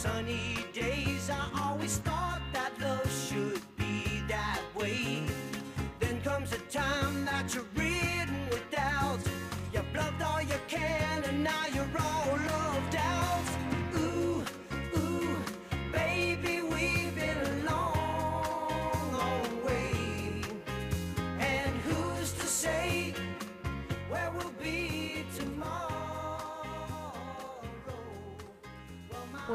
sunny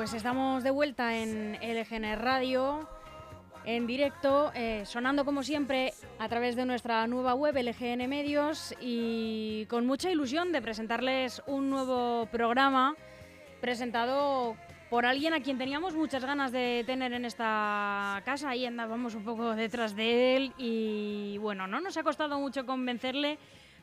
Pues estamos de vuelta en LGN Radio, en directo, eh, sonando como siempre a través de nuestra nueva web LGN Medios y con mucha ilusión de presentarles un nuevo programa presentado por alguien a quien teníamos muchas ganas de tener en esta casa y andábamos un poco detrás de él y bueno, no nos ha costado mucho convencerle,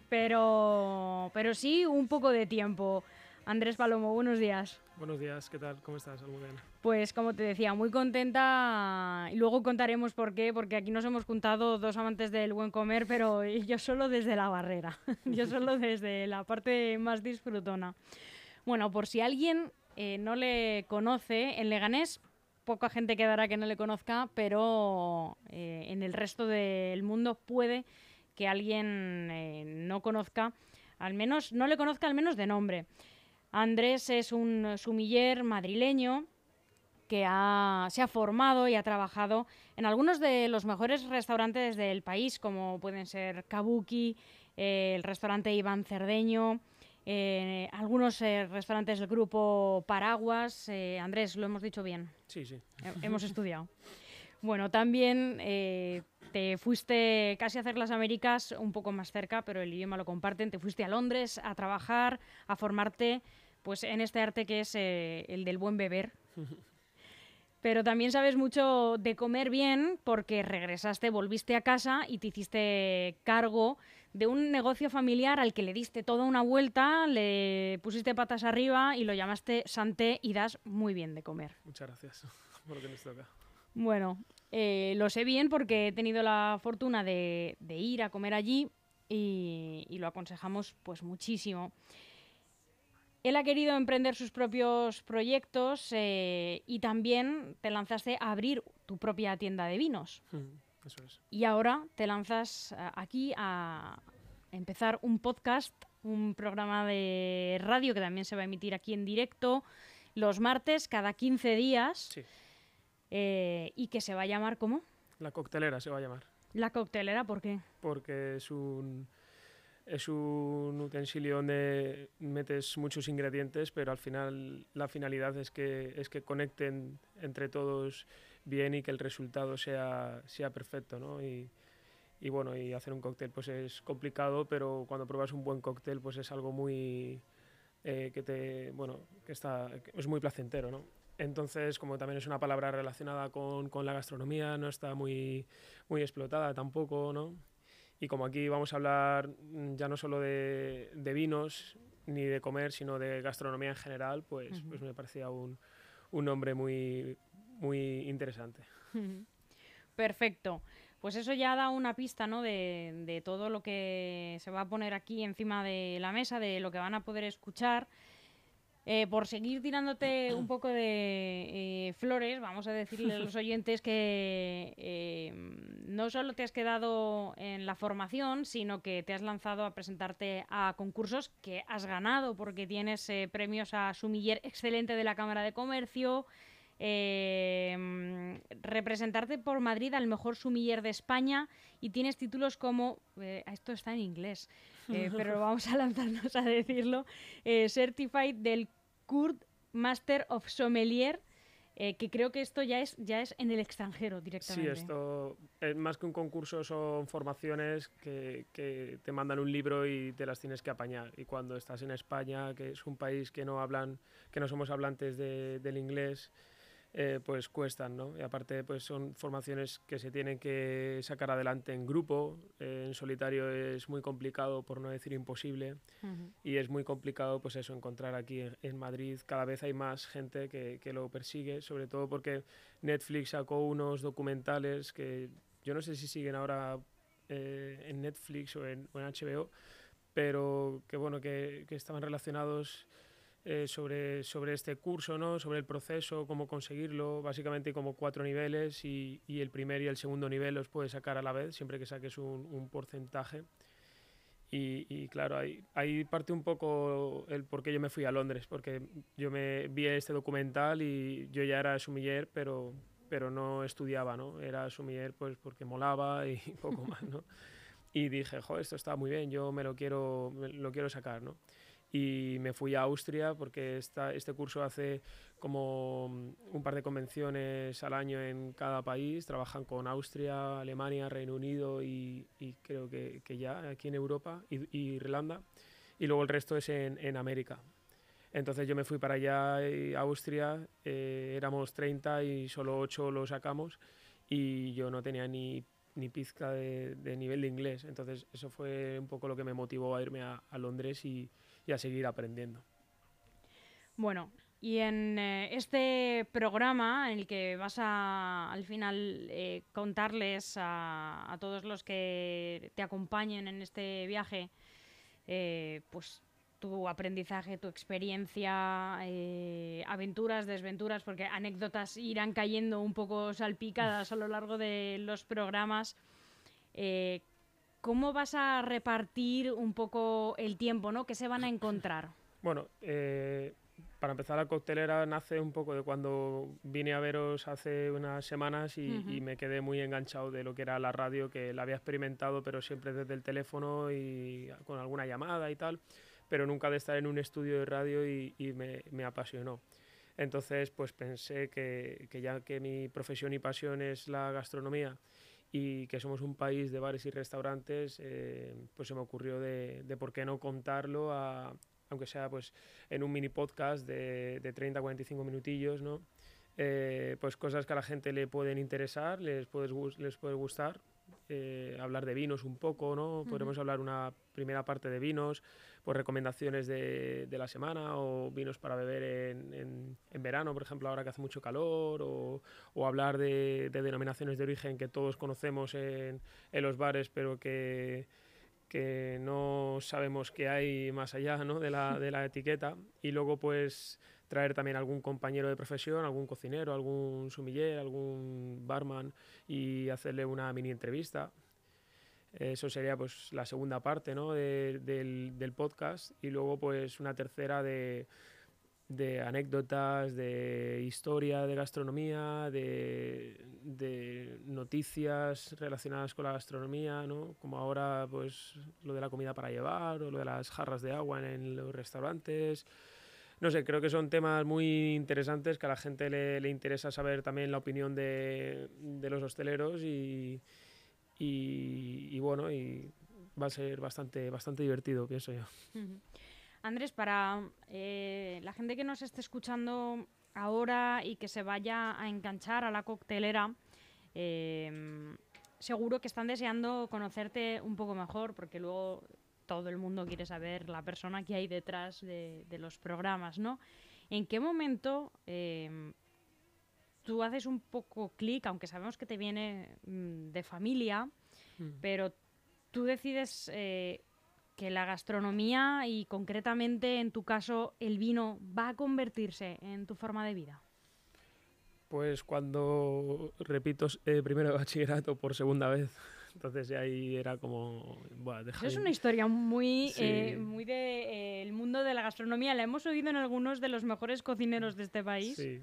pero, pero sí un poco de tiempo. Andrés Palomo, buenos días. Buenos días, ¿qué tal? ¿Cómo estás, Almudena? Pues como te decía, muy contenta y luego contaremos por qué, porque aquí nos hemos juntado dos amantes del buen comer, pero yo solo desde la barrera, yo solo desde la parte más disfrutona. Bueno, por si alguien eh, no le conoce, en Leganés poca gente quedará que no le conozca, pero eh, en el resto del mundo puede que alguien eh, no conozca, al menos, no le conozca al menos de nombre. Andrés es un sumiller madrileño que ha- se ha formado y ha trabajado en algunos de los mejores restaurantes del país, como pueden ser Kabuki, eh, el restaurante Iván Cerdeño, eh, algunos eh, restaurantes del grupo Paraguas. Eh, Andrés, lo hemos dicho bien, Sí, sí. he- hemos estudiado. Bueno, también te fuiste casi a hacer las Américas un poco más cerca, pero el idioma lo comparten. Te fuiste a Londres a trabajar, a formarte pues en este arte que es eh, el del buen beber. Pero también sabes mucho de comer bien porque regresaste, volviste a casa y te hiciste cargo de un negocio familiar al que le diste toda una vuelta, le pusiste patas arriba y lo llamaste Santé y das muy bien de comer. Muchas gracias por lo que nos toca. Bueno, eh, lo sé bien porque he tenido la fortuna de, de ir a comer allí y, y lo aconsejamos pues muchísimo. Él ha querido emprender sus propios proyectos eh, y también te lanzaste a abrir tu propia tienda de vinos. Mm, Eso es. Y ahora te lanzas a- aquí a empezar un podcast, un programa de radio que también se va a emitir aquí en directo los martes cada 15 días Sí. Eh, y que se va a llamar ¿cómo? La coctelera se va a llamar. La coctelera, ¿por qué? Porque es un, es un utensilio donde metes muchos ingredientes, pero al final la finalidad es que, es que conecten entre todos bien y que el resultado sea, sea perfecto, ¿no? Y, y bueno, y hacer un cóctel pues es complicado, pero cuando pruebas un buen cóctel pues es algo muy eh, que te bueno que está que es muy placentero, ¿no? Entonces, como también es una palabra relacionada con, con la gastronomía, no está muy, muy explotada tampoco, ¿no? Y como aquí vamos a hablar mm, ya no solo de, de vinos ni de comer, sino de gastronomía en general, pues, Ujú. pues me parecía un, un nombre muy, muy interesante. Perfecto. Pues eso ya da una pista, ¿no? De, de todo lo que se va a poner aquí encima de la mesa, de lo que van a poder escuchar. Eh, por seguir tirándote un poco de eh, flores, vamos a decirle a los oyentes que eh, no solo te has quedado en la formación, sino que te has lanzado a presentarte a concursos que has ganado, porque tienes eh, premios a Sumiller Excelente de la Cámara de Comercio, eh, mm, representarte por Madrid al mejor sumiller de España y tienes títulos como, eh, esto está en inglés, eh, pero vamos a lanzarnos a decirlo, eh, Certified del Kurt Master of Sommelier, eh, que creo que esto ya es, ya es en el extranjero Sí, directamente. esto eh, más que un concurso son formaciones que, que te mandan un libro y te las tienes que apañar. Y cuando estás en España, que es un país que no hablan, que no somos hablantes de- del inglés, eh, pues cuestan, ¿no? Y aparte, pues son formaciones que se tienen que sacar adelante en grupo. eh, en solitario es muy complicado, por no decir imposible. Ujú. Y es muy complicado, pues eso, encontrar aquí en, en Madrid. Cada vez hay más gente que, que lo persigue, sobre todo porque Netflix sacó unos documentales que yo no sé si siguen ahora eh, en Netflix o en, o en HBO, pero que bueno, que, que estaban relacionados eh, sobre, sobre este curso, ¿no? sobre el proceso, cómo conseguirlo, básicamente como cuatro niveles y, y, el primer y el segundo nivel los puedes sacar a la vez, siempre que saques un, porcentaje. Y, y, claro, ahí, ahí parte un poco el por qué yo me fui a Londres, porque yo me vi este documental y yo ya era sumiller, pero, pero no estudiaba, ¿no? Era sumiller pues porque molaba y poco más, ¿no? Y dije, jo, esto está muy bien, yo me lo quiero, lo quiero sacar, ¿no? Y me fui a Austria porque esta, este curso hace como un par de convenciones al año en cada país, trabajan con Austria, Alemania, Reino Unido y, y creo que, que, ya aquí en Europa y, y, Irlanda y luego el resto es en, en América. Entonces yo me fui para allá, a Austria, eh, éramos 30 y solo 8 lo sacamos y yo no tenía ni ni pizca de, de, nivel de inglés. Entonces eso fue un poco lo que me motivó a irme a, a Londres y, y a seguir aprendiendo. Bueno, y en eh, este programa en el que vas a al final eh, contarles a, todos los que te acompañen en este viaje, eh, pues tu aprendizaje, tu experiencia, aventuras, desventuras, porque anécdotas irán cayendo un poco salpicadas a lo largo de los programas. ¿Cómo vas a repartir un poco el tiempo, ¿no? ¿Qué se van a encontrar? Bueno, eh, para empezar, la coctelera nace un poco de cuando vine a veros hace unas semanas y, uh -huh. y, me quedé muy enganchado de lo que era la radio, que la había experimentado, pero siempre desde el teléfono y con alguna llamada y tal, pero nunca de estar en un estudio de radio y, y me, me, apasionó. Entonces, pues pensé que, que ya que mi profesión y pasión es la gastronomía, y que somos un país de bares y restaurantes, eh, pues se me ocurrió de, de, por qué no contarlo, a, aunque sea pues en un mini podcast de, de 30 45 minutillos, ¿no? Eh, pues cosas que a la gente le pueden interesar, les puede, les puede gustar, eh, hablar de vinos un poco, ¿no? Uh -huh. Podremos hablar una primera parte de vinos, pues recomendaciones de, de la semana o vinos para beber en, en, en, verano, por ejemplo, ahora que hace mucho calor, o, o hablar de, de, denominaciones de origen que todos conocemos en, en los bares, pero que, que no sabemos qué hay más allá ¿no? de, la, de la etiqueta. Y luego, pues traer también algún compañero de profesión, algún cocinero, algún sumiller, algún barman y hacerle una mini entrevista. Eso sería pues la segunda parte ¿no? de, del, del, podcast y luego pues una tercera de, de, anécdotas, de historia de gastronomía, de, de, noticias relacionadas con la gastronomía, ¿no? como ahora pues lo de la comida para llevar o lo de las jarras de agua en, los restaurantes no sé, creo que son temas muy interesantes que a la gente le, le interesa saber también la opinión de, de los hosteleros y, y, y, bueno, y va a ser bastante, bastante divertido, pienso yo. Andrés, para eh, la gente que nos esté escuchando ahora y que se vaya a enganchar a la coctelera, eh, seguro que están deseando conocerte un poco mejor, porque luego todo el mundo quiere saber la persona que hay detrás de, de los programas, ¿no? ¿En qué momento eh, tú haces un poco clic, aunque sabemos que te viene mm, de familia, mm. pero tú decides eh, que la gastronomía y concretamente en tu caso el vino va a convertirse en tu forma de vida? Pues cuando repito eh, primero de bachillerato por segunda vez. Entonces ahí era como... Bueno, es una historia muy, sí. eh, muy del de, eh, mundo de la gastronomía. La hemos oído en algunos de los mejores cocineros de este país. Sí.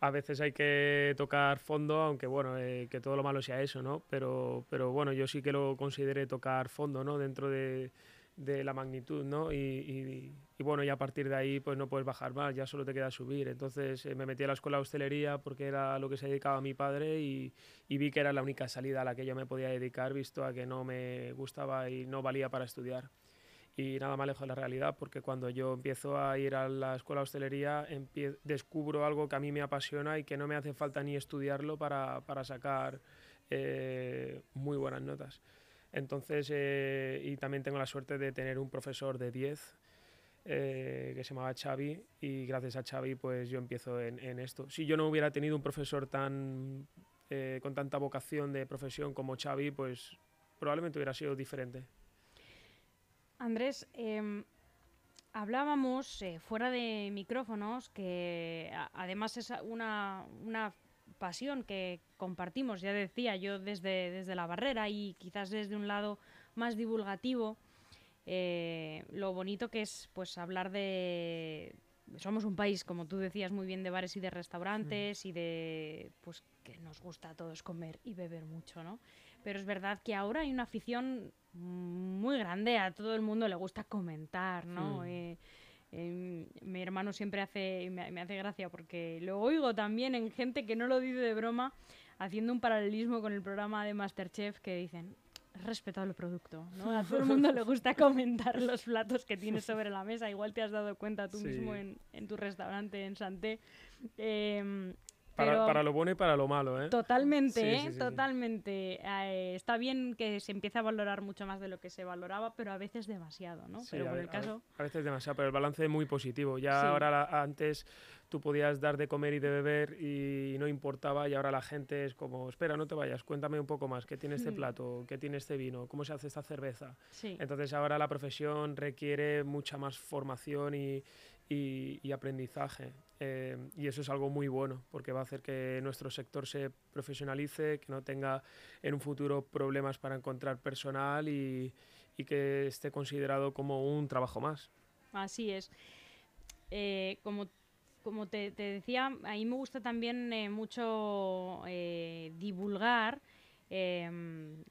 A veces hay que tocar fondo, aunque bueno, eh, que todo lo malo sea eso, ¿no? Pero, pero bueno, yo sí que lo consideré tocar fondo, ¿no? Dentro de, de la magnitud, ¿no? Y, y, y, bueno, y a partir de ahí pues no puedes bajar más, ya solo te queda subir. Entonces eh, me metí a la escuela de hostelería porque era lo que se dedicaba a mi padre y, y, vi que era la única salida a la que yo me podía dedicar, visto a que no me gustaba y no valía para estudiar. Y nada más lejos de la realidad, porque cuando yo empiezo a ir a la escuela de hostelería, descubro algo que a mí me apasiona y que no me hace falta ni estudiarlo para, para sacar eh, muy buenas notas. Entonces, eh, y también tengo la suerte de tener un profesor de 10 eh, que se llamaba Xavi y gracias a Xavi pues yo empiezo en, esto. Si yo no hubiera tenido un profesor tan eh, con tanta vocación de profesión como Xavi, pues probablemente hubiera sido diferente. Andrés, eh, hablábamos eh, fuera de micrófonos que además es una, una pasión que compartimos, ya decía yo, desde, desde la barrera y quizás desde un lado más divulgativo, eh, lo bonito que es pues hablar de... Somos un país, como tú decías muy bien, de bares y de restaurantes y de... pues que nos gusta a todos comer y beber mucho, ¿no? Pero es verdad que ahora hay una afición muy grande, a todo el mundo le gusta comentar, ¿no? Mm. Eh, eh, mi hermano siempre hace, me, me hace gracia porque lo oigo también en gente que no lo dice de broma, haciendo un paralelismo con el programa de Masterchef que dicen, "Has respetado el producto, ¿no? A todo el mundo le gusta comentar los platos que tienes sobre la mesa, igual te has dado cuenta tú Sí. mismo en, en tu restaurante en Santé. Em, Para, pero- para lo bueno y para lo malo, ¿eh? Totalmente, Sí, ¿eh? sí, sí. Totalmente. Eh, está bien que se empiece a valorar mucho más de lo que se valoraba, pero a veces demasiado, ¿no? Pero a el a caso... A veces demasiado, pero el balance es muy positivo. Ya ahora, la- antes tú podías dar de comer y de beber y no importaba, y ahora la gente es como, espera, no te vayas, cuéntame un poco más, ¿qué tiene este Mm. plato? ¿Qué tiene este vino? ¿Cómo se hace esta cerveza? Sí. Entonces ahora la profesión requiere mucha más formación y, y- y aprendizaje. Eh, y eso es algo muy bueno, porque va a hacer que nuestro sector se profesionalice, que no tenga en un futuro problemas para encontrar personal y, y que esté considerado como un trabajo más. Así es. Eh, como como te, te decía, a mí me gusta también eh, mucho eh, divulgar. em,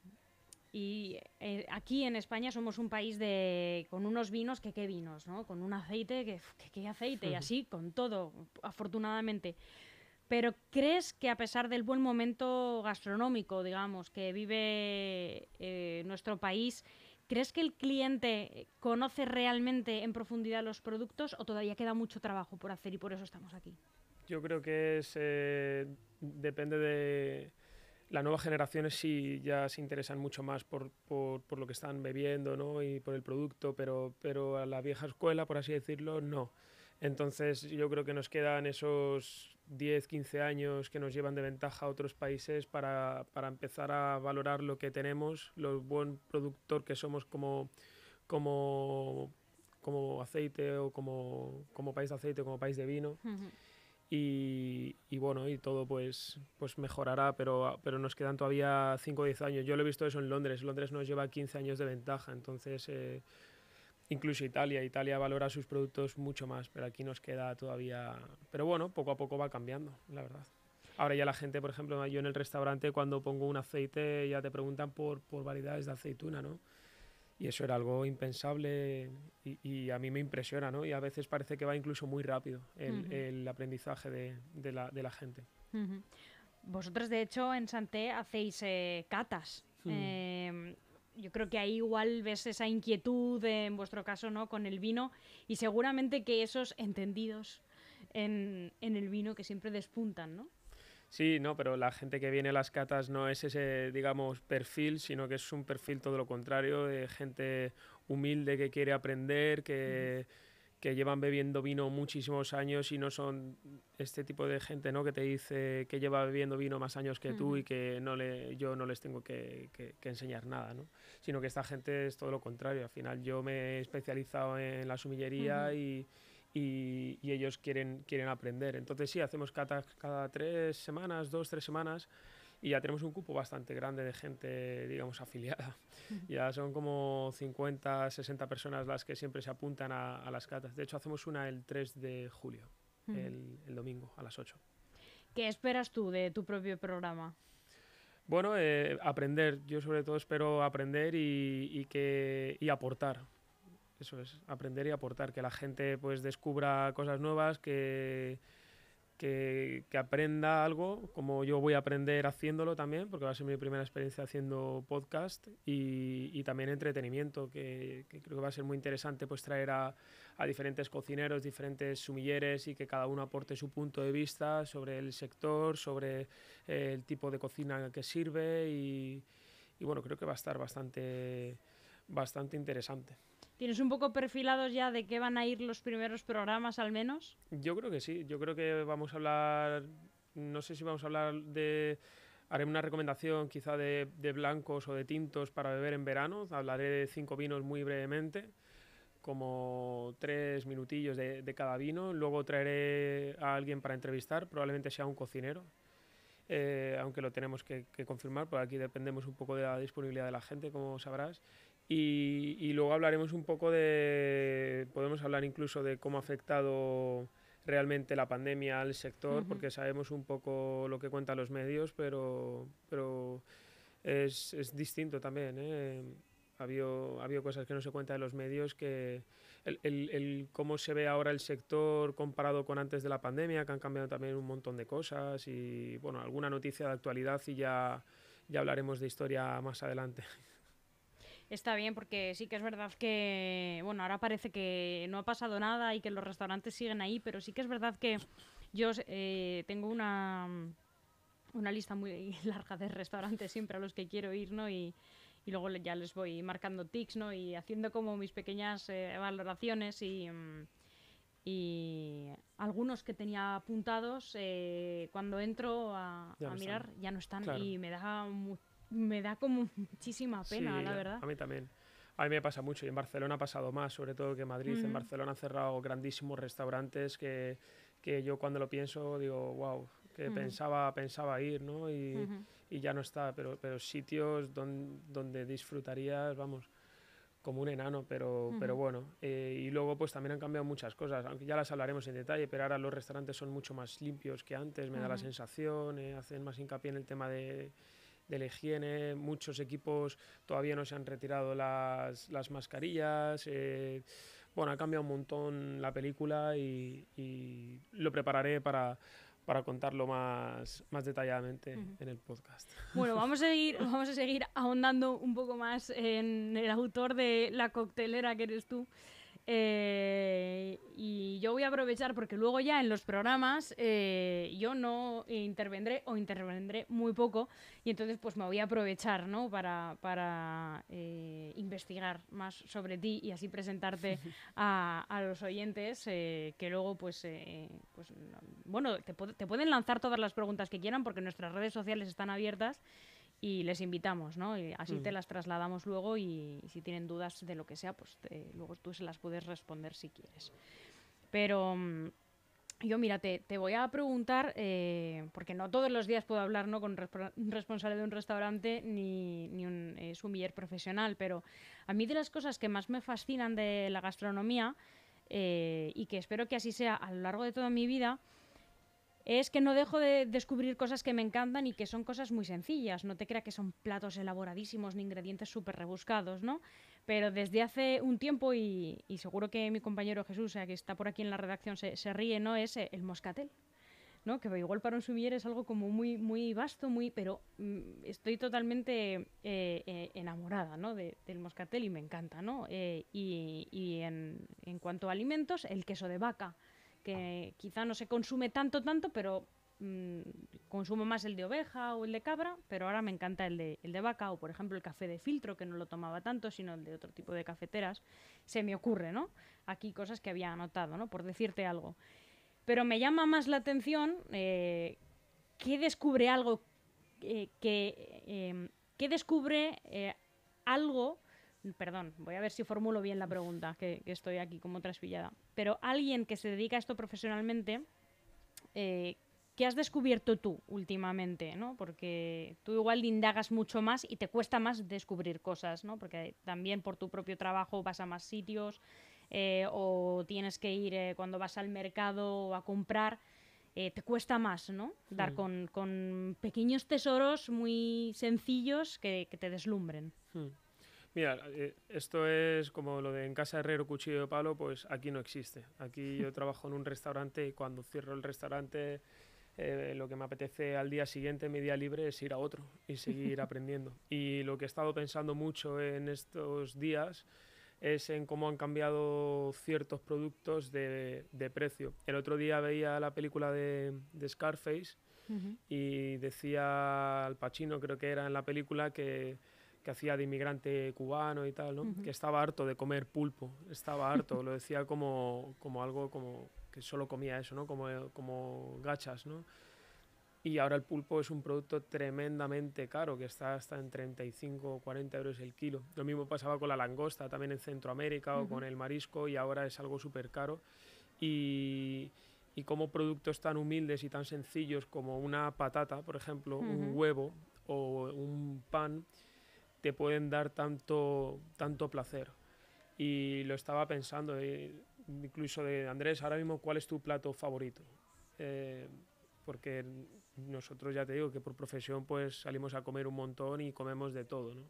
y eh, aquí en España somos un país de con unos vinos que qué vinos, ¿no? Con un aceite que que qué aceite y así con todo, afortunadamente. Pero ¿crees que a pesar del buen momento gastronómico, digamos, que vive nuestro país, ¿crees que el cliente conoce realmente en profundidad los productos o todavía queda mucho trabajo por hacer y por eso estamos aquí? Yo creo que es, eh, depende de las nuevas generaciones sí ya se interesan mucho más por, por, por lo que están bebiendo ¿no? y por el producto, pero, pero a la vieja escuela, por así decirlo, no. Entonces yo creo que nos quedan esos 10, 15 años que nos llevan de ventaja a otros países para, para empezar a valorar lo que tenemos, lo buen productor que somos como, como, como aceite o como, como país de aceite o como país de vino. Y, y bueno, y todo pues, pues mejorará, pero, pero nos quedan todavía 5 o 10 años. Yo lo he visto eso en Londres, Londres nos lleva 15 años de ventaja, entonces eh, incluso Italia, Italia valora sus productos mucho más, pero aquí nos queda todavía... Pero bueno, poco a poco va cambiando, la verdad. Ahora ya la gente, por ejemplo, yo en el restaurante cuando pongo un aceite ya te preguntan por, por variedades de aceituna, ¿no? Y eso era algo impensable y, y a mí me impresiona, ¿no? Y a veces parece que va incluso muy rápido el, Ujú. el aprendizaje de, de la, de la gente. Ujú. Vosotros, de hecho, en Santé hacéis eh, catas. Hmm. Eh, yo creo que ahí igual ves esa inquietud, en vuestro caso, ¿no? Con el vino y seguramente que esos entendidos en, en el vino que siempre despuntan, ¿no? Sí, no, pero la gente que viene a las catas no es ese, digamos, perfil, sino que es un perfil todo lo contrario, de gente humilde que quiere aprender, que, que llevan bebiendo vino muchísimos años y no son este tipo de gente, ¿no? Que te dice que lleva bebiendo vino más años que tú Ujú. y que no le, yo no les tengo que, que- que enseñar nada, ¿no? Sino que esta gente es todo lo contrario. Al final yo me he especializado en la sumillería Ujú. y, y, y ellos quieren, quieren aprender. Entonces sí, hacemos catas cada tres semanas, dos, tres semanas y ya tenemos un cupo bastante grande de gente, digamos, afiliada. Ya son como 50, 60 personas las que siempre se apuntan a, a las catas. De hecho, hacemos una el 3 de julio, Ujú. el, el domingo, a las 8. ¿Qué esperas tú de tu propio programa? Bueno, eh, aprender. Yo sobre todo espero aprender y, y que, y aportar. Eso es, aprender y aportar. Que la gente pues descubra cosas nuevas, que, que, que aprenda algo, como yo voy a aprender haciéndolo también, porque va a ser mi primera experiencia haciendo podcast y, y también entretenimiento, que, que creo que va a ser muy interesante pues traer a, a diferentes cocineros, diferentes sumilleres y que cada uno aporte su punto de vista sobre el sector, sobre eh, el tipo de cocina que sirve y, y bueno, creo que va a estar bastante, bastante interesante. ¿Tienes un poco perfilados ya de qué van a ir los primeros programas al menos? Yo creo que sí, yo creo que vamos a hablar, no sé si vamos a hablar de, haré una recomendación quizá de, blancos o de tintos para beber en verano, hablaré de cinco vinos muy brevemente. como tres minutillos de, de cada vino. Luego traeré a alguien para entrevistar, probablemente sea un cocinero. eh, aunque lo tenemos que, que confirmar, porque aquí dependemos un poco de la disponibilidad de la gente, como sabrás. Y, y luego hablaremos un poco de, podemos hablar incluso de cómo ha afectado realmente la pandemia al sector, porque sabemos un poco lo que cuentan los medios, pero, pero es, es distinto también. ¿eh? Ha, habido, ha habido cosas que no se cuentan en los medios, que el, el- el cómo se ve ahora el sector comparado con antes de la pandemia, que han cambiado también un montón de cosas y bueno, alguna noticia de actualidad y ya, ya hablaremos de historia más adelante. Está bien porque sí que es verdad que, bueno, ahora parece que no ha pasado nada y que los restaurantes siguen ahí, pero sí que es verdad que yo eh, tengo una, una lista muy larga de restaurantes siempre a los que quiero ir, ¿no? Y, y luego ya les voy marcando tics, ¿no? Y haciendo como mis pequeñas eh, valoraciones y, mm, y algunos que tenía apuntados, eh, cuando entro a, Ya a no mirar están. ya no están Claro. y me da, me da como muchísima pena, Sí, la verdad. A mí también. A mí me pasa mucho y en Barcelona ha pasado más, sobre todo que en Madrid. En. Barcelona han cerrado grandísimos restaurantes que, que yo cuando lo pienso digo, wow, que pensaba, pensaba ir, ¿no? Y, y ya no está, pero, pero sitios don- donde disfrutarías, vamos, como un enano, pero, pero bueno. eh, y luego pues también han cambiado muchas cosas, aunque ya las hablaremos en detalle, pero ahora los restaurantes son mucho más limpios que antes, me da la sensación, eh, hacen más hincapié en el tema de, de la higiene, muchos equipos todavía no se han retirado las, las mascarillas. eh, bueno, ha cambiado un montón la película y, y lo prepararé para, para contarlo más, más detalladamente en el podcast. Bueno, vamos a seguir, vamos a seguir ahondando un poco más en el autor de La coctelera que eres tú. Eh, y yo voy a aprovechar porque luego ya en los programas eh, yo no intervendré o intervendré muy poco y entonces pues me voy a aprovechar ¿no? para, para eh, investigar más sobre ti y así presentarte a, a los oyentes eh, que luego pues, eh, pues no- bueno te, te pueden lanzar todas las preguntas que quieran porque nuestras redes sociales están abiertas y les invitamos, ¿no? Y así te Mm. las trasladamos luego y, si tienen dudas de lo que sea, pues te- luego tú se las puedes responder si quieres. Pero mm, yo, mira, te, te voy a preguntar, eh, porque no todos los días puedo hablar ¿no? con un responsable de un restaurante ni, ni un eh, sumiller profesional, pero a mí de las cosas que más me fascinan de la gastronomía eh, y que espero que así sea a lo largo de toda mi vida, es que no dejo de descubrir cosas que me encantan y que son cosas muy sencillas. No te creas que son platos elaboradísimos ni ingredientes súper rebuscados, ¿no? Pero desde hace un tiempo, y, seguro que mi compañero Jesús, que está por aquí en la redacción, se, ríe, ¿no? Es eh, el moscatel. ¿no? Que igual para un sumiller es algo como muy, muy vasto, muy, pero mm, estoy totalmente eh, eh, enamorada, ¿no? de- del moscatel y me encanta, ¿no? Eh, y en cuanto a alimentos, el queso de vaca, que quizá no se consume tanto, tanto, pero mm, consumo más el de oveja o el de cabra, pero ahora me encanta el de, el de vaca, o por ejemplo el café de filtro, que no lo tomaba tanto, sino el de otro tipo de cafeteras. Se me ocurre, ¿no? Aquí cosas que había anotado, ¿no? Por decirte algo. Pero me llama más la atención eh, qué descubre algo eh, que, eh, ¿qué descubre eh, algo perdón, voy a ver si formulo bien la pregunta, que, que estoy aquí como traspillada. Pero alguien que se dedica a esto profesionalmente, eh, ¿qué has descubierto tú últimamente? ¿no? Porque tú igual indagas mucho más y te cuesta más descubrir cosas, ¿no? Porque también por tu propio trabajo vas a más sitios eh, o tienes que ir eh, cuando vas al mercado a comprar. eh, te cuesta más, ¿no? Dar Mm. con, con pequeños tesoros muy sencillos que, que te deslumbren. Hmm. Mira, eh, esto es como lo de en casa herrero cuchillo de palo, pues aquí no existe. Aquí yo trabajo en un restaurante y cuando cierro el restaurante eh, lo que me apetece al día siguiente, mi día libre, es ir a otro y seguir aprendiendo. Y lo que he estado pensando mucho en estos días es en cómo han cambiado ciertos productos de, de precio. El otro día veía la película de, de Scarface y decía Al Pacino, creo que era en la película, que, que hacía de inmigrante cubano y tal, ¿no? Ujú. que estaba harto de comer pulpo, estaba harto, lo decía como, como algo como que solo comía eso, ¿no? como, como gachas. ¿no? Y ahora el pulpo es un producto tremendamente caro, que está hasta en 35 o 40 euros el kilo. Lo mismo pasaba con la langosta, también en Centroamérica, o con el marisco, y ahora es algo súper caro. Y, y como productos tan humildes y tan sencillos como una patata, por ejemplo, un huevo o un pan, te pueden dar tanto, tanto placer. Y lo estaba pensando, eh, incluso de Andrés, ahora mismo, ¿cuál es tu plato favorito? Eh, porque nosotros ya te digo que por profesión pues salimos a comer un montón y comemos de todo, ¿no?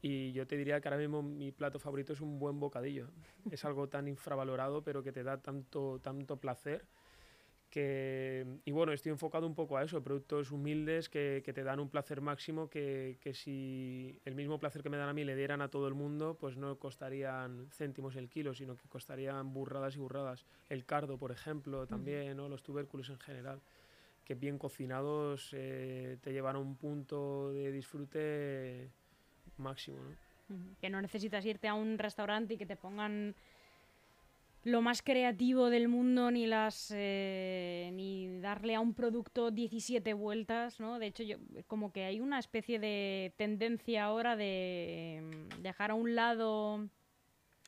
Y yo te diría que ahora mismo mi plato favorito es un buen bocadillo. Es algo tan infravalorado, pero que te da tanto, tanto placer. Que, y bueno, estoy enfocado un poco a eso, productos humildes que, que te dan un placer máximo que, que, si el mismo placer que me dan a mí le dieran a todo el mundo, pues no costarían céntimos el kilo, sino que costarían burradas y burradas. El cardo, por ejemplo, también, ¿no? los tubérculos en general que bien cocinados eh, te llevan a un punto de disfrute máximo. ¿no? Que no necesitas irte a un restaurante y que te pongan lo más creativo del mundo ni las eh, ni darle a un producto 17 vueltas, ¿no? De hecho, yo como que hay una especie de tendencia ahora de mm, dejar a un lado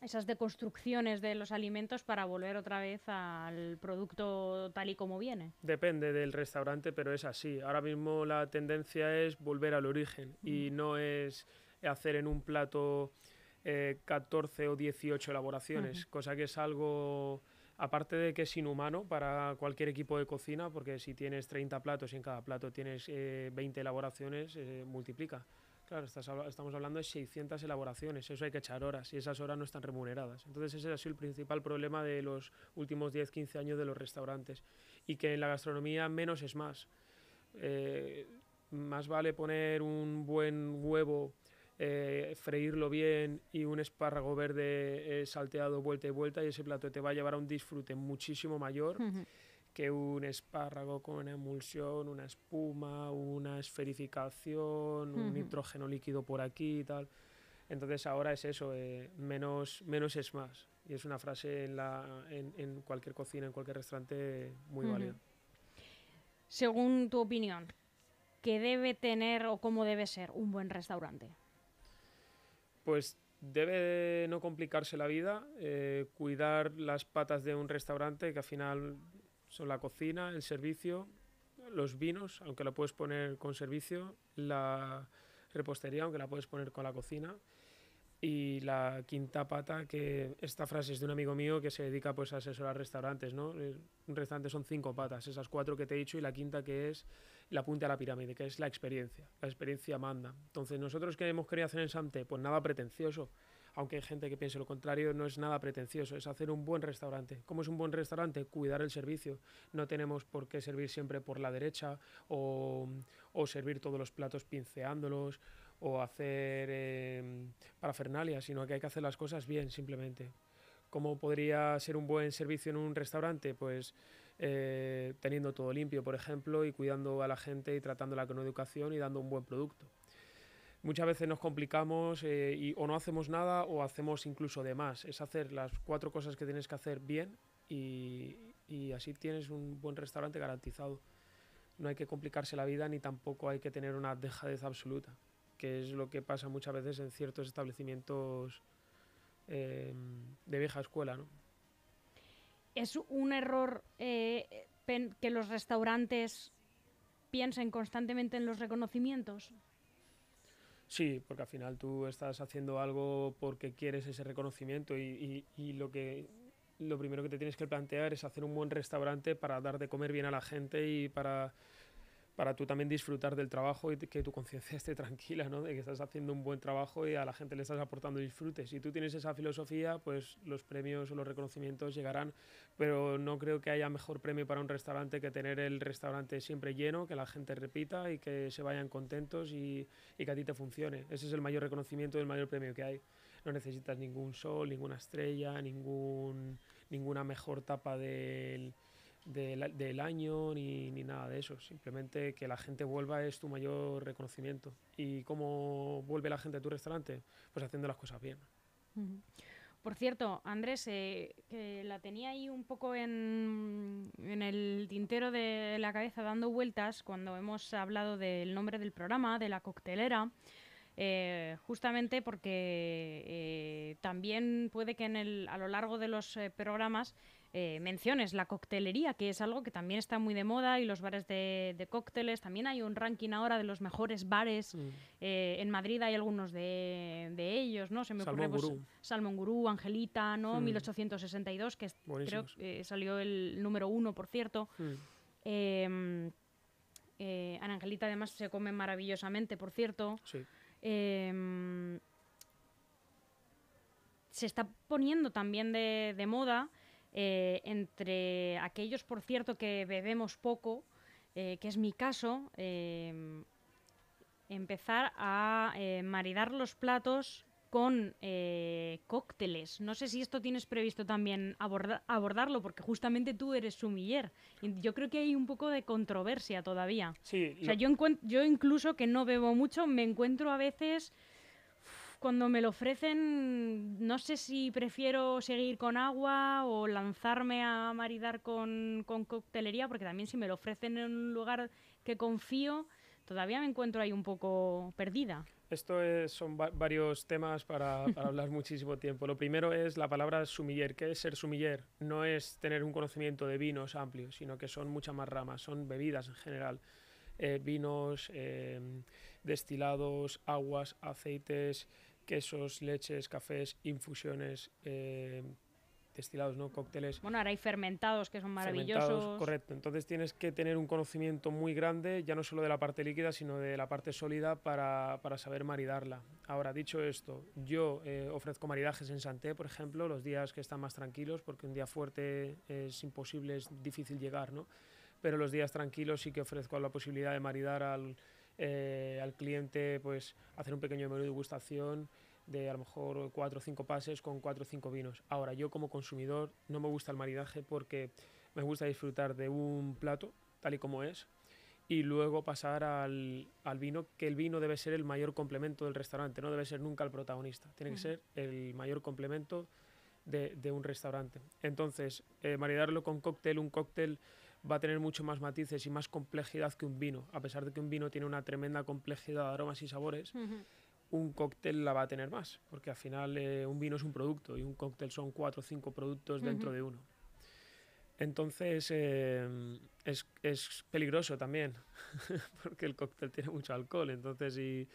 esas deconstrucciones de los alimentos para volver otra vez al producto tal y como viene. Depende del restaurante, pero es así. Ahora mismo la tendencia es volver al origen y no es hacer en un plato 14 eh, o 18 elaboraciones, cosa que es algo, aparte de que es inhumano para cualquier equipo de cocina, porque si tienes 30 platos y en cada plato tienes 20 eh, elaboraciones, eh, multiplica. Claro, estamos hablando de 600 elaboraciones, eso hay que echar horas y esas horas no están remuneradas. Entonces ese ha sido el principal problema de los últimos 10-15 años de los restaurantes y que en la gastronomía menos es más. Eh, más vale poner un buen huevo, eh, freírlo bien y un espárrago verde eh, salteado vuelta y vuelta y ese plato te va a llevar a un disfrute muchísimo mayor que un espárrago con emulsión, una espuma, una esferificación, un nitrógeno líquido por aquí y tal. Entonces ahora es eso, eh, menos, menos es más. Y es una frase en, la, en, en cualquier cocina, en cualquier restaurante muy válida. Según tu opinión, ¿qué debe tener o cómo debe ser un buen restaurante? Pues debe no complicarse la vida, eh, cuidar las patas de un restaurante, que al final son la cocina, el servicio, los vinos, aunque la puedes poner con servicio, la repostería, aunque la puedes poner con la cocina, y la quinta pata, que esta frase es de un amigo mío que se dedica pues, a asesorar restaurantes, ¿no? Un restaurante son cinco patas, esas cuatro que te he dicho, y la quinta que es la punta de la pirámide, que es la experiencia. La experiencia manda. Entonces, ¿nosotros qué hemos querido hacer en Sante? Pues nada pretencioso aunque hay gente que piense lo contrario, no es nada pretencioso, es hacer un buen restaurante. ¿Cómo es un buen restaurante? Cuidar el servicio. No tenemos por qué servir siempre por la derecha o, servir todos los platos pinceándolos o hacer eh, parafernalia, sino que hay que hacer las cosas bien, simplemente. ¿Cómo podría ser un buen servicio en un restaurante? Pues eh, teniendo todo limpio, por ejemplo, y cuidando a la gente y tratándola con educación y dando un buen producto muchas veces nos complicamos eh, y o no hacemos nada o hacemos incluso de más. Es hacer las cuatro cosas que tienes que hacer bien y, y, así tienes un buen restaurante garantizado. No hay que complicarse la vida ni tampoco hay que tener una dejadez absoluta, que es lo que pasa muchas veces en ciertos establecimientos eh, de vieja escuela. ¿no? ¿Es un error eh, que los restaurantes piensen constantemente en los reconocimientos? Sí, porque al final tú estás haciendo algo porque quieres ese reconocimiento y, y, lo que lo primero que te tienes que plantear es hacer un buen restaurante para dar de comer bien a la gente y para para tú también disfrutar del trabajo y que tu conciencia esté tranquila, ¿no? De que estás haciendo un buen trabajo y a la gente le estás aportando disfrute. Si tú tienes esa filosofía, pues los premios o los reconocimientos llegarán, pero no creo que haya mejor premio para un restaurante que tener el restaurante siempre lleno, que la gente repita y que se vayan contentos y, que a ti te funcione. Ese es el mayor reconocimiento y el mayor premio que hay. No necesitas ningún sol, ninguna estrella, ningún, ninguna mejor tapa del del año ni, ni, nada de eso. Simplemente que la gente vuelva es tu mayor reconocimiento. ¿Y cómo vuelve la gente a tu restaurante? Pues haciendo las cosas bien. Por cierto, Andrés, eh, que la tenía ahí un poco en, en el tintero de la cabeza dando vueltas cuando hemos hablado del nombre del programa, de la coctelera. eh, justamente porque eh, también puede que en el, a lo largo de los programas eh, menciones la coctelería, que es algo que también está muy de moda, y los bares de, de cócteles. También hay un ranking ahora de los mejores bares. Mm. Eh, en Madrid hay algunos de, de ellos, ¿no? Se me ocurre Salmón pues, Gurú. Salmón Gurú, Angelita, ¿no? Mm. 1862, que es- creo que salió el número uno, por cierto. Mm. Eh, eh, Ana Angelita además se come maravillosamente, por cierto. Sí. Eh, se está poniendo también de, de moda eh, entre aquellos, por cierto, que bebemos poco, eh, que es mi caso, eh, empezar a maridar los platos con cócteles. No sé si esto tienes previsto también aborda- abordarlo, porque justamente tú eres sumiller. Yo creo que hay un poco de controversia todavía. Sí, O sea, lo- yo, incluso que no bebo mucho, me encuentro a veces cuando me lo ofrecen, no sé si prefiero seguir con agua o lanzarme a maridar con, con coctelería, porque también si me lo ofrecen en un lugar que confío, todavía me encuentro ahí un poco perdida. Esto es- son va- varios temas para, para hablar muchísimo tiempo. Lo primero es la palabra sumiller. ¿Qué es ser sumiller? No es tener un conocimiento de vinos amplio, sino que son muchas más ramas, son bebidas en general. Eh, vinos, eh, destilados, aguas, aceites, quesos, leches, cafés, infusiones, eh, destilados, ¿no? Cócteles. Bueno, ahora hay fermentados que son fermentados, maravillosos. correcto. Entonces tienes que tener un conocimiento muy grande, ya no solo de la parte líquida, sino de la parte sólida para, para saber maridarla. Ahora, dicho esto, yo eh, ofrezco maridajes en Santé, por ejemplo, los días que están más tranquilos, porque un día fuerte es imposible, es difícil llegar, ¿no? Pero los días tranquilos sí que ofrezco la posibilidad de maridar al, eh, al cliente, pues hacer un pequeño menú de degustación de a lo mejor cuatro o cinco pases con cuatro o cinco vinos. Ahora, yo como consumidor no me gusta el maridaje porque me gusta disfrutar de un plato tal y como es y luego pasar al, al vino, que el vino debe ser el mayor complemento del restaurante, no debe ser nunca el protagonista, tiene que ser el mayor complemento de, de un restaurante. Entonces, eh, maridarlo con cóctel, un cóctel va a tener mucho más matices y más complejidad que un vino, a pesar de que un vino tiene una tremenda complejidad de aromas y sabores, un cóctel la va a tener más, porque al final eh, un vino es un producto y un cóctel son cuatro o cinco productos dentro de uno. Entonces eh, es, es peligroso también, porque el cóctel tiene mucho alcohol. Entonces, si,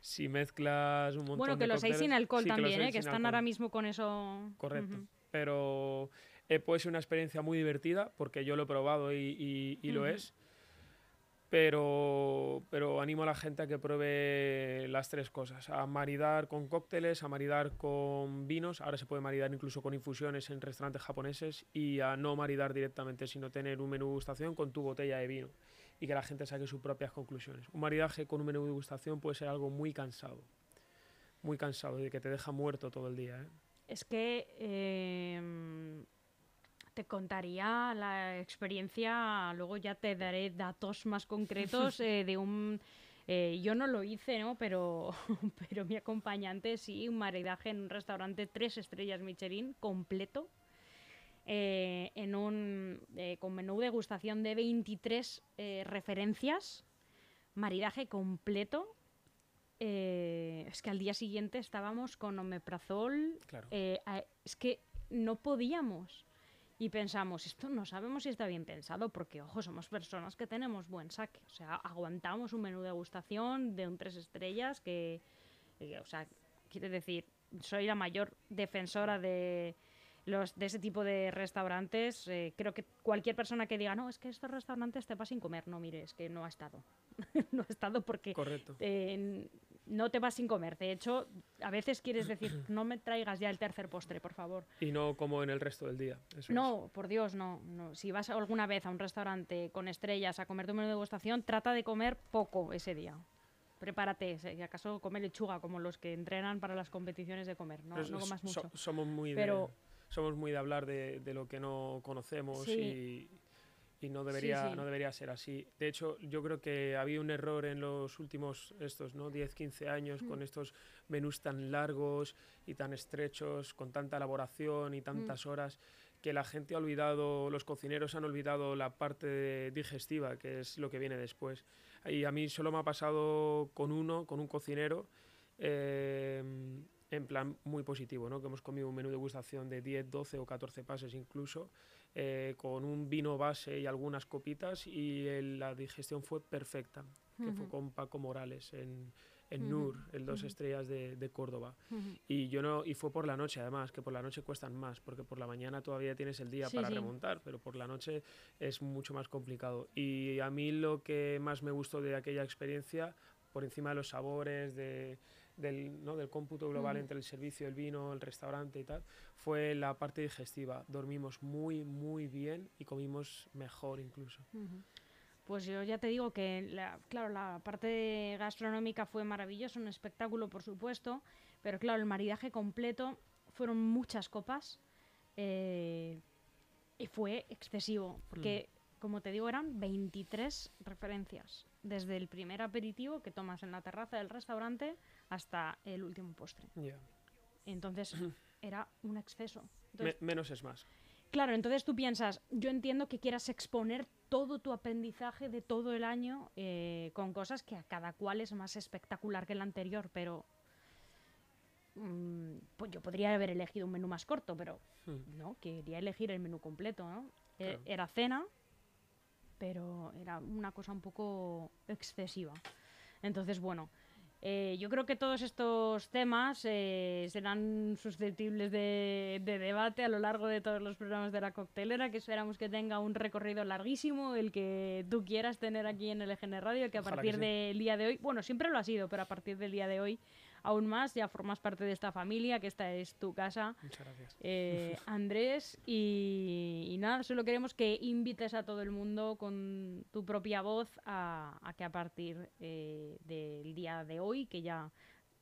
si mezclas un montón Bueno, que de los hay sin alcohol sí, que también, ¿eh? que sin están ahora mismo con eso. Correcto. Pero eh, puede ser una experiencia muy divertida porque yo lo he probado y, y- y lo es. Pero, pero animo a la gente a que pruebe las tres cosas. A maridar con cócteles, a maridar con vinos. Ahora se puede maridar incluso con infusiones en restaurantes japoneses. Y a no maridar directamente, sino tener un menú de gustación con tu botella de vino. Y que la gente saque sus propias conclusiones. Un maridaje con un menú de gustación puede ser algo muy cansado. Muy cansado y que te deja muerto todo el día. ¿eh? Es que eh, te contaría la experiencia, luego ya te daré datos más concretos eh, de un... eh, yo no lo hice, ¿no? Pero, pero mi acompañante sí, un maridaje en un restaurante tres estrellas Michelin completo. eh, en un con menú de degustación de 23 eh, referencias, maridaje completo. eh, es que al día siguiente estábamos con omeprazol, Claro. eh, es que no podíamos. Y pensamos, esto no sabemos si está bien pensado, porque, ojo, somos personas que tenemos buen saque. O sea, aguantamos un menú de degustación de un tres estrellas que, o sea, quiere decir, soy la mayor defensora de los de ese tipo de restaurantes. eh, creo que cualquier persona que diga, no, es que estos restaurantes te vas sin comer, no, mire, es que no ha estado. no ha estado porque Correcto. eh, no te vas sin comer. De hecho, a veces quieres decir, no me traigas ya el tercer postre, por favor. Y no como en el resto del día. eso es. No, por Dios, no, no. Si vas alguna vez a un restaurante con estrellas a comer tu menú de degustación, trata de comer poco ese día. Prepárate, si acaso come lechuga como los que entrenan para las competiciones de comer, no, no comas so- mucho. somos muy Pero- de, somos muy de hablar de, de lo que no conocemos Sí. Y, no debería, sí. no debería ser así. De hecho, yo creo que había un error en los últimos estos, ¿no? 10, 15 años con estos menús tan largos y tan estrechos, con tanta elaboración y tantas horas, que la gente ha olvidado, los cocineros han olvidado la parte digestiva, que es lo que viene después. Y a mí solo me ha pasado con uno, con un cocinero, eh, en plan muy positivo, ¿no? que hemos comido un menú de degustación de 10, 12 o 14 pases incluso, eh, con un vino base y algunas copitas y el- la digestión fue perfecta, que fue Ujú. con Paco Morales en, en Ujú, Nur, el dos ujú. estrellas de, de Córdoba. Y yo no y fue por la noche además, que por la noche cuestan más, porque por la mañana todavía tienes el día Sí, para sí. remontar, pero por la noche es mucho más complicado. Y a mí lo que más me gustó de aquella experiencia, por encima de los sabores, de, del, ¿no? del cómputo global entre el servicio, el vino, el restaurante y tal, fue la parte digestiva. Dormimos muy, muy bien y comimos mejor incluso. Pues yo ya te digo que, la- claro, la parte gastronómica fue maravillosa, un espectáculo, por supuesto, pero claro, el maridaje completo fueron muchas copas eh, y fue excesivo, porque, como te digo, eran 23 referencias, desde el primer aperitivo que tomas en la terraza del restaurante hasta el último postre. Entonces, era un exceso. Me- menos es más. Claro, entonces tú piensas, yo entiendo que quieras exponer todo tu aprendizaje de todo el año eh, con cosas que a cada cual es más espectacular que el anterior, pero mm, pues yo podría haber elegido un menú más corto, pero Mm. no, quería elegir el menú completo, ¿no? Eh, Claro. Era cena, pero era una cosa un poco excesiva. Entonces, bueno, eh, yo creo que todos estos temas eh, serán susceptibles de, de debate a lo largo de todos los programas de la coctelera, que esperamos que tenga un recorrido larguísimo, el que tú quieras tener aquí en el EGN Radio, que a Ojalá que partir sí. del día de hoy, bueno, siempre lo ha sido, pero a partir del día de hoy aún más, ya formas parte de esta familia, que esta es tu casa. Muchas gracias. Eh, Andrés, y, y nada, solo queremos que invites a todo el mundo con tu propia voz a, a que a partir eh, del día de hoy, que ya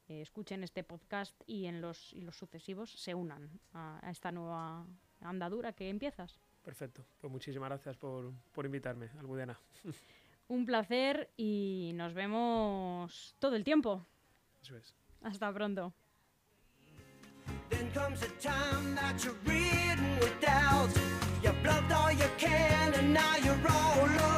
eh, escuchen este podcast y en los, y los sucesivos, se unan a, a esta nueva andadura que empiezas. Perfecto. Pues muchísimas gracias por, por invitarme, Almudena. Un placer y nos vemos todo el tiempo. Eso es. Hasta pronto. Then comes a time that you're ridden with doubts. You bluffed all you can, and now you're all loved